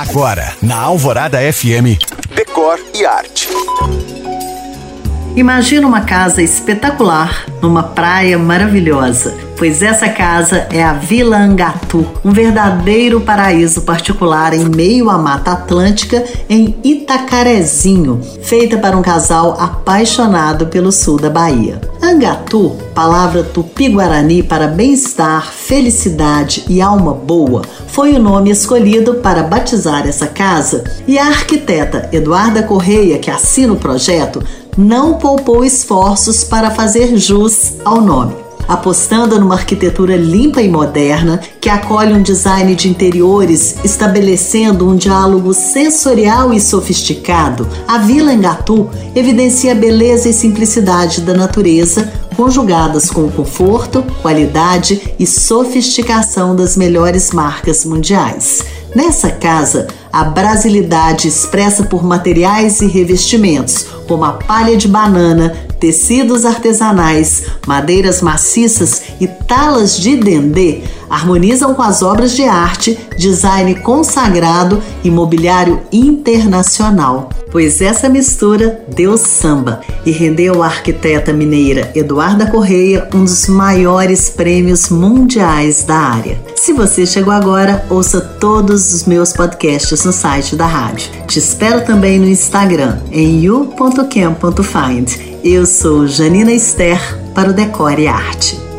Agora, na Alvorada FM, Decor e Arte. Imagina uma casa espetacular numa praia maravilhosa pois essa casa é a Vila Angatu, um verdadeiro paraíso particular em meio à Mata Atlântica em Itacarezinho, feita para um casal apaixonado pelo sul da Bahia. Angatu, palavra tupi-guarani para bem-estar, felicidade e alma boa, foi o nome escolhido para batizar essa casa. E a arquiteta Eduarda Correia, que assina o projeto, não poupou esforços para fazer jus ao nome apostando numa arquitetura limpa e moderna que acolhe um design de interiores, estabelecendo um diálogo sensorial e sofisticado. A Vila Engatu evidencia a beleza e simplicidade da natureza, conjugadas com o conforto, qualidade e sofisticação das melhores marcas mundiais. Nessa casa, a brasilidade expressa por materiais e revestimentos, como a palha de banana, tecidos artesanais, madeiras maciças e talas de dendê harmonizam com as obras de arte, design consagrado e mobiliário internacional. Pois essa mistura deu samba e rendeu à arquiteta mineira Eduarda Correia um dos maiores prêmios mundiais da área. Se você chegou agora, ouça todos os meus podcasts no site da rádio. Te espero também no Instagram em you.cam.find. Eu sou Janina Esther para o Decore Arte.